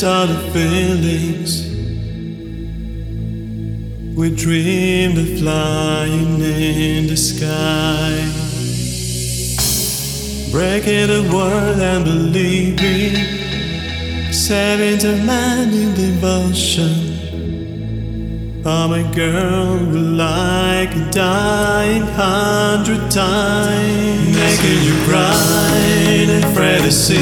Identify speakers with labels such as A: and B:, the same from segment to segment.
A: dance the feelings. We dreamed of flying in the sky. Breaking the world and believing. Saving the man in devotion. Oh, my girl, we like a dying hundred times. Making you cry and pray to see.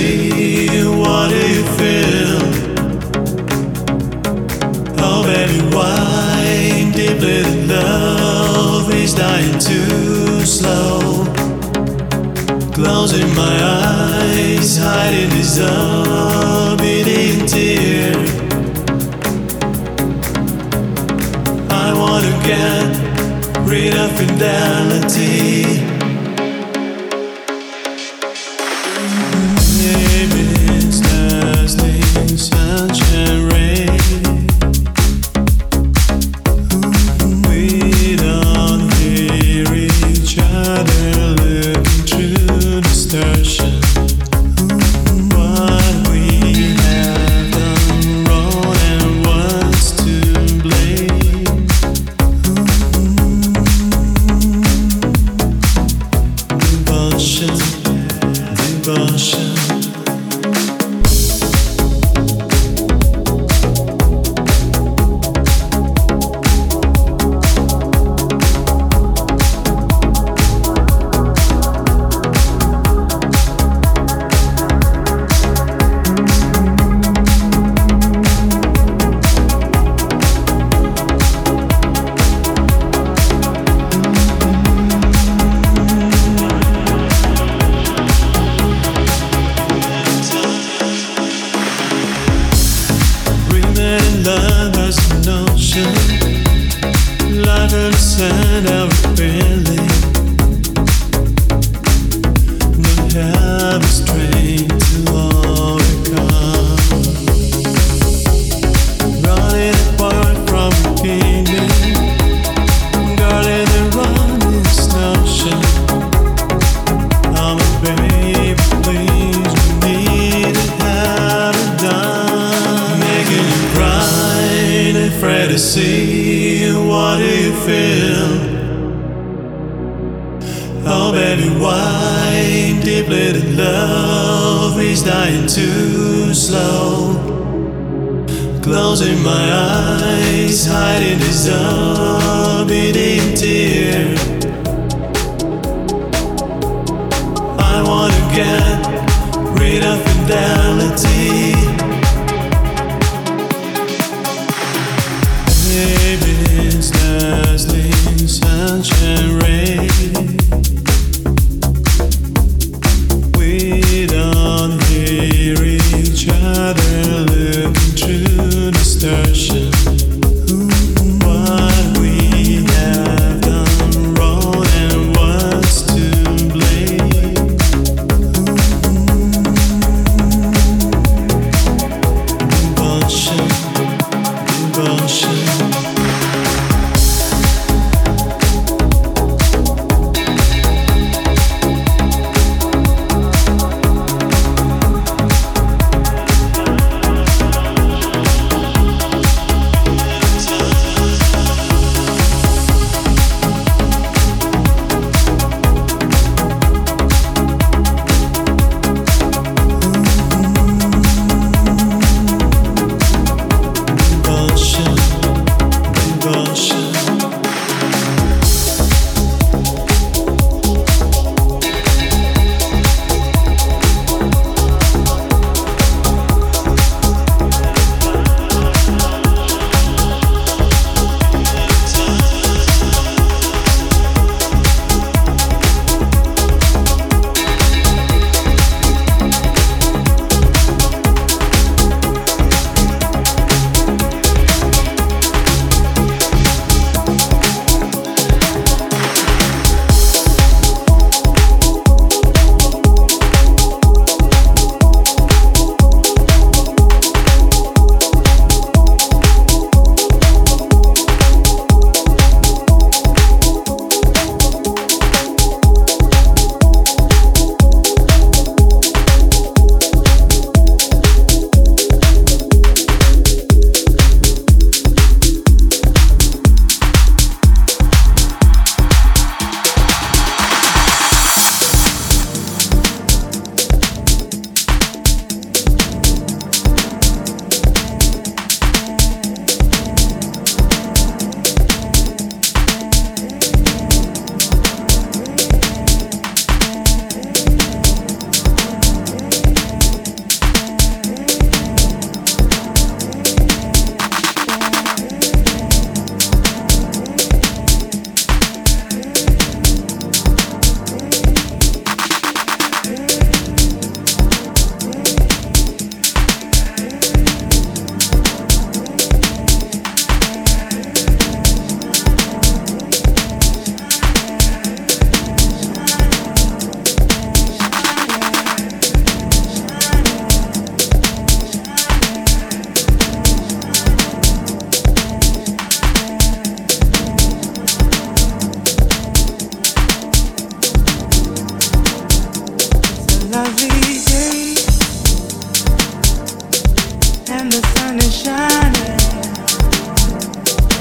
A: and the sun is shining.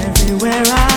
A: Everywhere I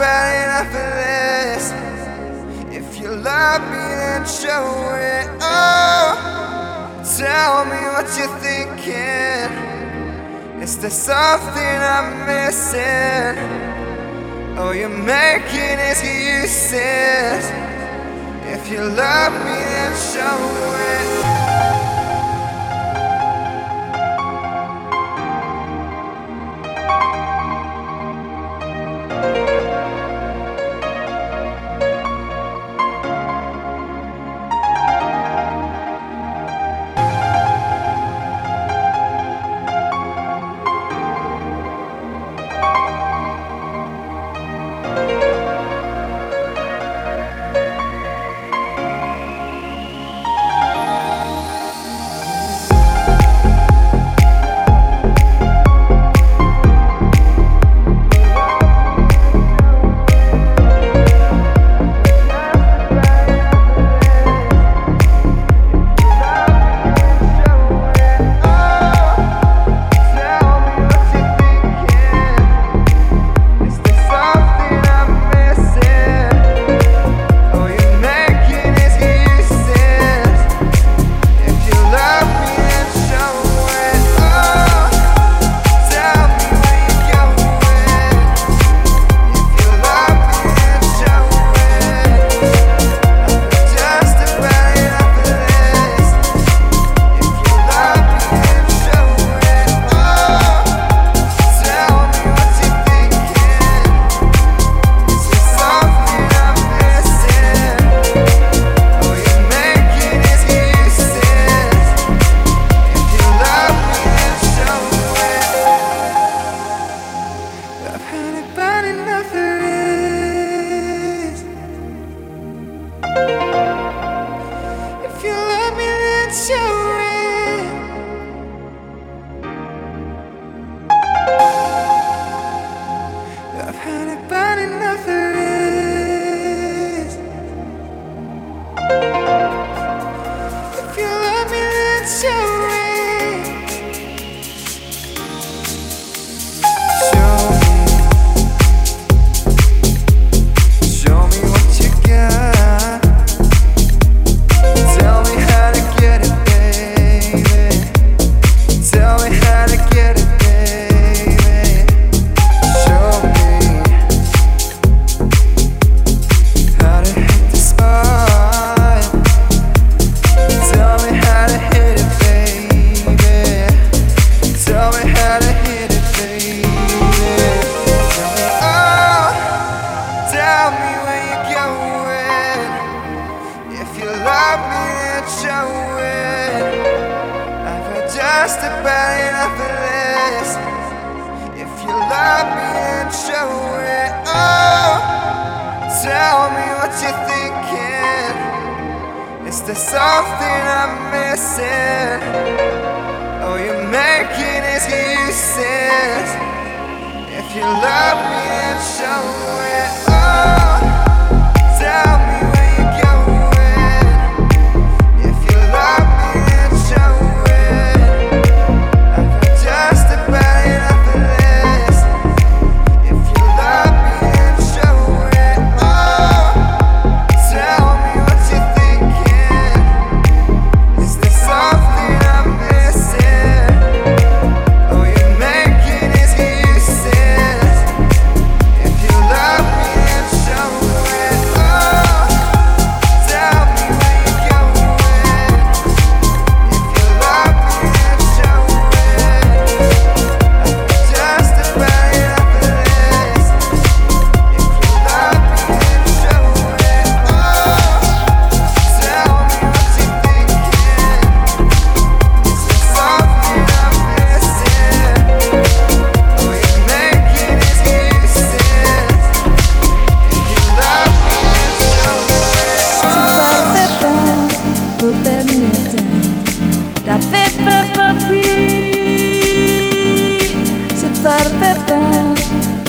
B: bad enough for this. If you love me, then show it. Oh, tell me what you're thinking. Is there something I'm missing? Oh, you're making excuses. If you love me, then show it.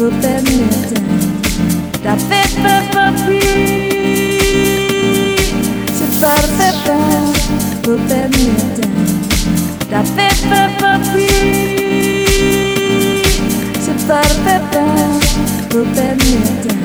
B: permettant d'avere papi se parte per
A: permettant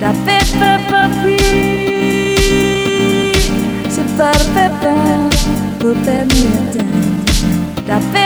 C: da pe pe pe pi se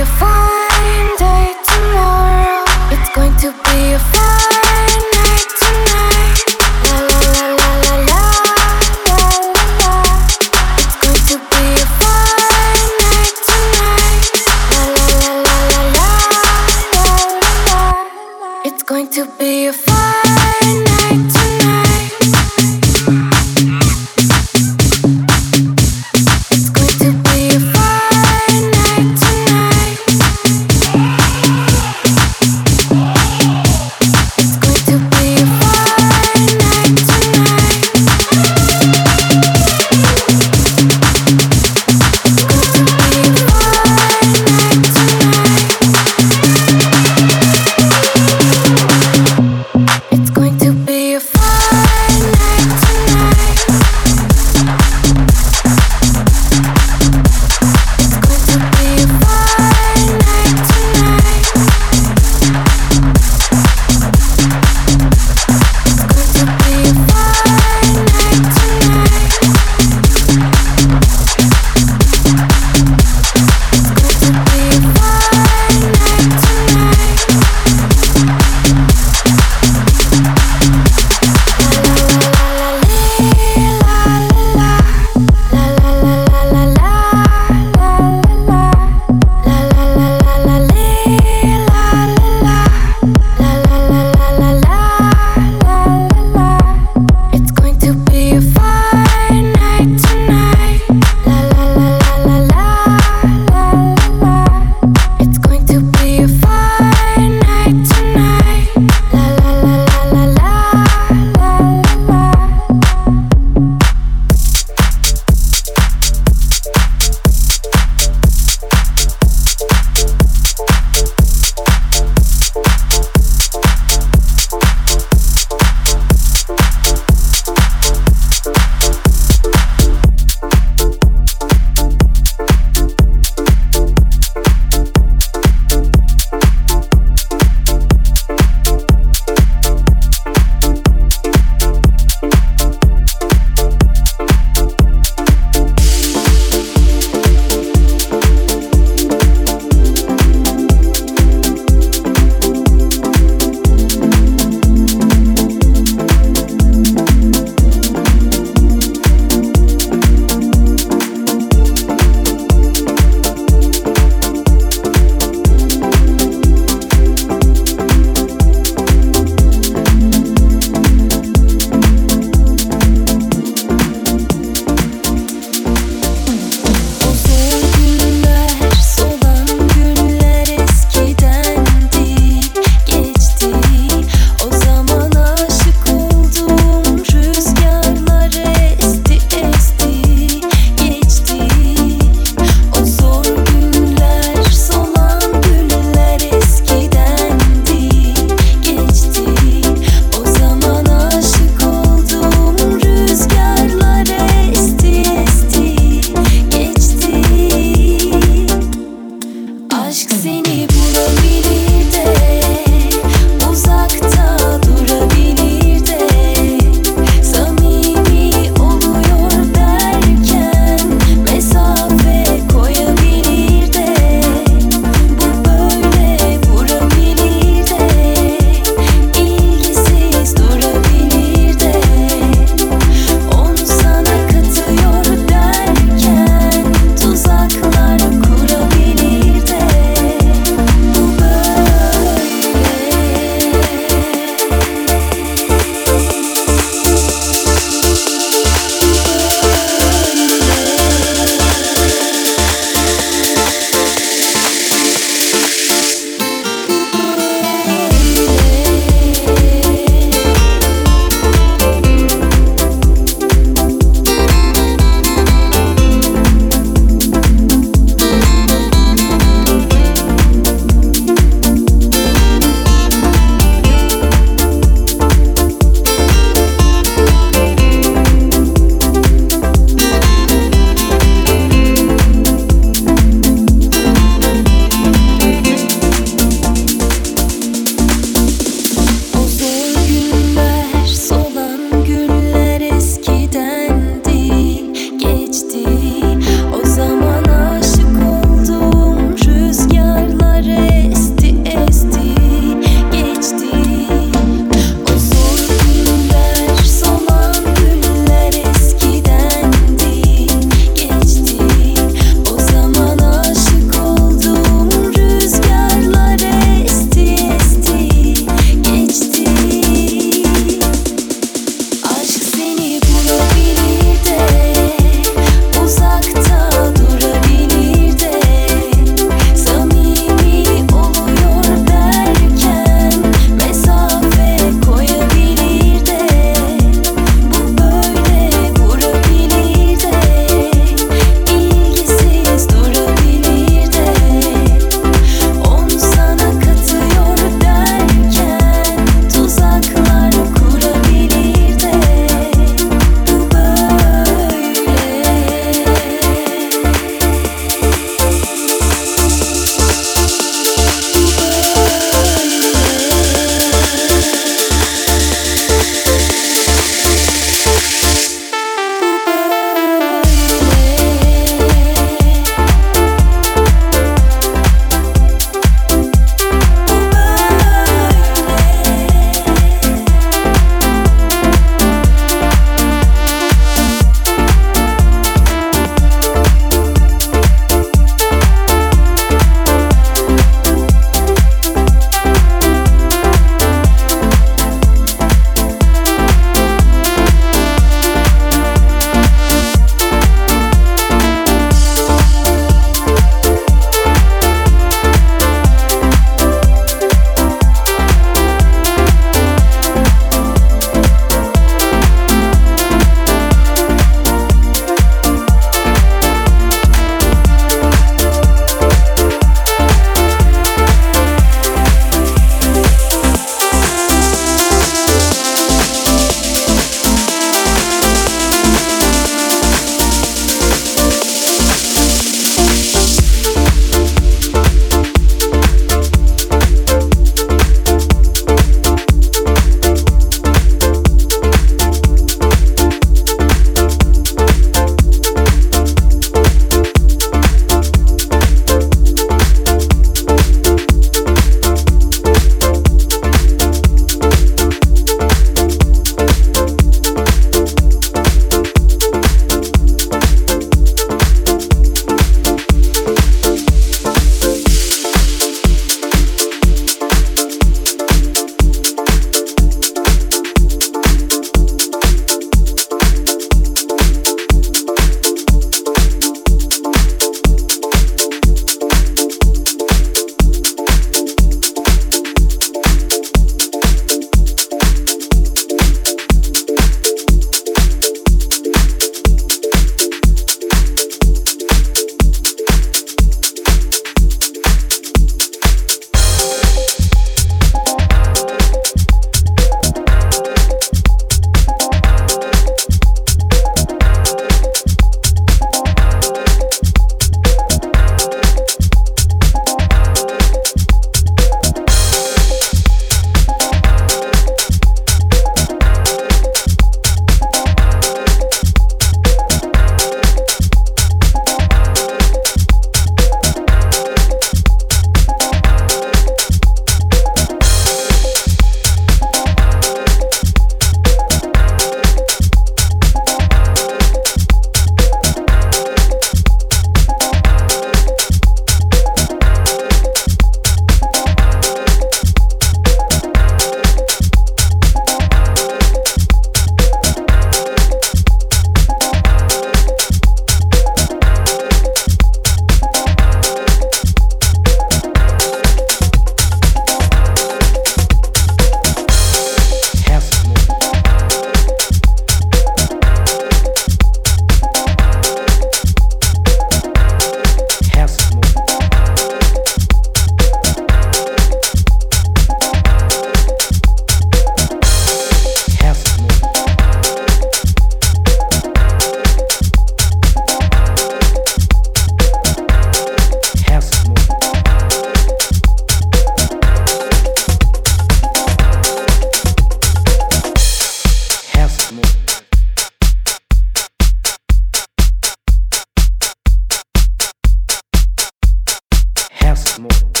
C: more.